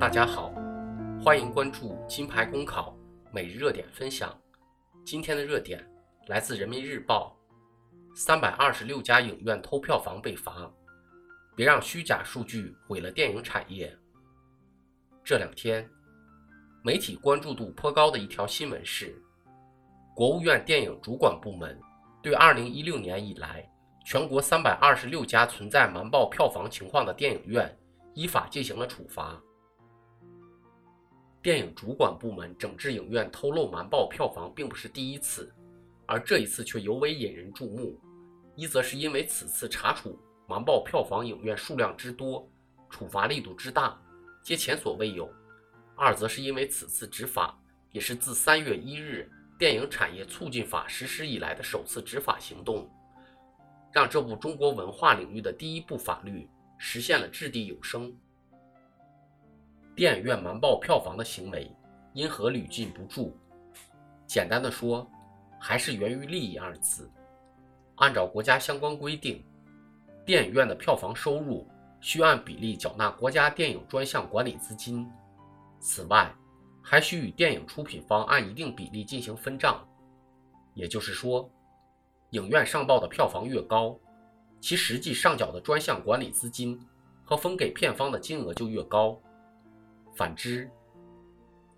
大家好，欢迎关注金牌公考每日热点分享。今天的热点来自人民日报：三百二十六家影院偷票房被罚，别让虚假数据毁了电影产业。这两天，媒体关注度颇高的一条新闻是，国务院电影主管部门对二零一六年以来全国三百二十六家存在瞒报票房情况的电影院依法进行了处罚。电影主管部门整治影院偷漏瞒报票房并不是第一次，而这一次却尤为引人注目。一则是因为此次查处瞒报票房影院数量之多，处罚力度之大，皆前所未有；二则是因为此次执法也是自三月一日电影产业促进法实施以来的首次执法行动，让这部中国文化领域的第一部法律实现了掷地有声。电影院瞒报票房的行为因何屡禁不住？简单的说，还是源于利益二字。按照国家相关规定，电影院的票房收入需按比例缴纳国家电影专项管理资金，此外，还需与电影出品方按一定比例进行分账。也就是说，影院上报的票房越高，其实际上缴的专项管理资金和分给片方的金额就越高。反之，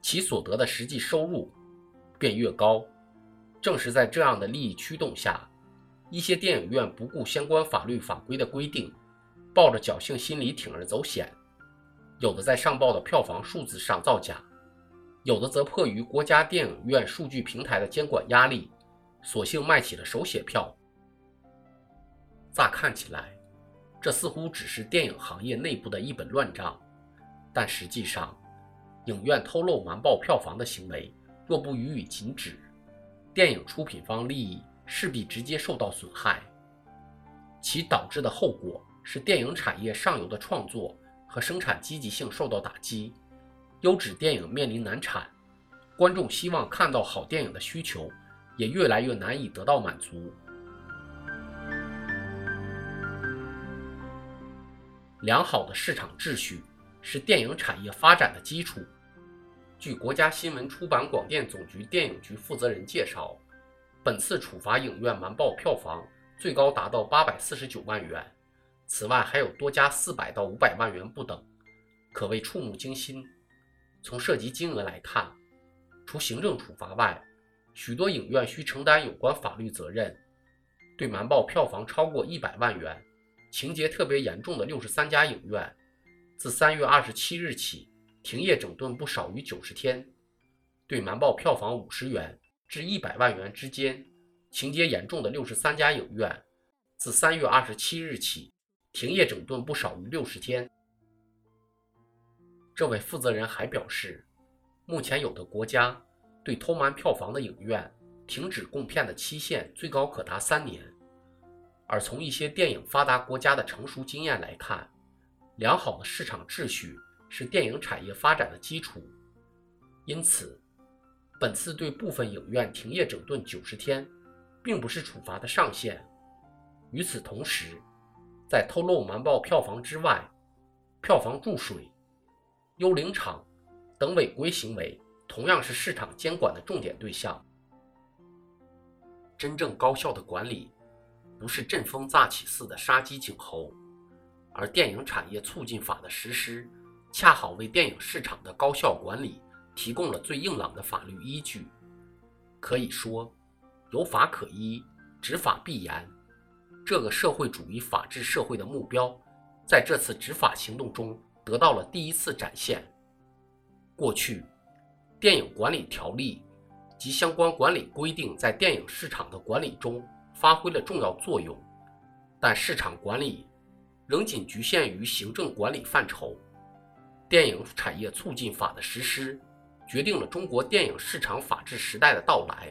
其所得的实际收入便越高。正是在这样的利益驱动下，一些电影院不顾相关法律法规的规定，抱着侥幸心理铤而走险，有的在上报的票房数字上造假，有的则迫于国家电影院数据平台的监管压力，索性卖起了手写票。乍看起来，这似乎只是电影行业内部的一本乱账。但实际上，影院偷漏瞒报票房的行为若不予以禁止，电影出品方利益势必直接受到损害，其导致的后果是电影产业上游的创作和生产积极性受到打击，优质电影面临难产，观众希望看到好电影的需求也越来越难以得到满足。良好的市场秩序。是电影产业发展的基础。据国家新闻出版广电总局电影局负责人介绍，本次处罚影院瞒报票房最高达到八百四十九万元，此外还有多家四百到五百万元不等，可谓触目惊心。从涉及金额来看，除行政处罚外，许多影院需承担有关法律责任。对瞒报票房超过一百万元、情节特别严重的六十三家影院。自三月二十七日起，停业整顿不少于九十天。对瞒报票房五十元至一百万元之间，情节严重的六十三家影院，自三月二十七日起，停业整顿不少于六十天。这位负责人还表示，目前有的国家对偷瞒票房的影院停止供片的期限最高可达三年，而从一些电影发达国家的成熟经验来看。良好的市场秩序是电影产业发展的基础，因此，本次对部分影院停业整顿九十天，并不是处罚的上限。与此同时，在偷漏瞒报票房之外，票房注水、幽灵场等违规行为同样是市场监管的重点对象。真正高效的管理，不是阵风乍起似的杀鸡儆猴。而电影产业促进法的实施，恰好为电影市场的高效管理提供了最硬朗的法律依据。可以说，有法可依，执法必严。这个社会主义法治社会的目标，在这次执法行动中得到了第一次展现。过去，《电影管理条例》及相关管理规定在电影市场的管理中发挥了重要作用，但市场管理。仍仅局限于行政管理范畴。电影产业促进法的实施，决定了中国电影市场法治时代的到来。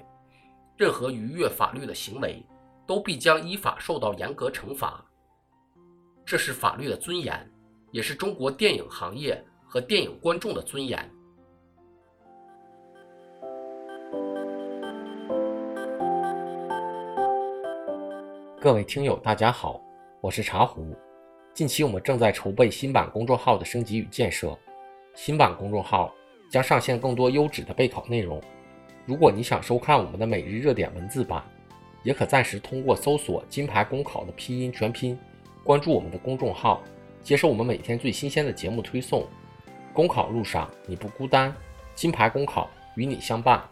任何逾越法律的行为，都必将依法受到严格惩罚。这是法律的尊严，也是中国电影行业和电影观众的尊严。各位听友，大家好，我是茶壶。近期我们正在筹备新版公众号的升级与建设，新版公众号将上线更多优质的备考内容。如果你想收看我们的每日热点文字版，也可暂时通过搜索“金牌公考”的拼音全拼，关注我们的公众号，接收我们每天最新鲜的节目推送。公考路上你不孤单，金牌公考与你相伴。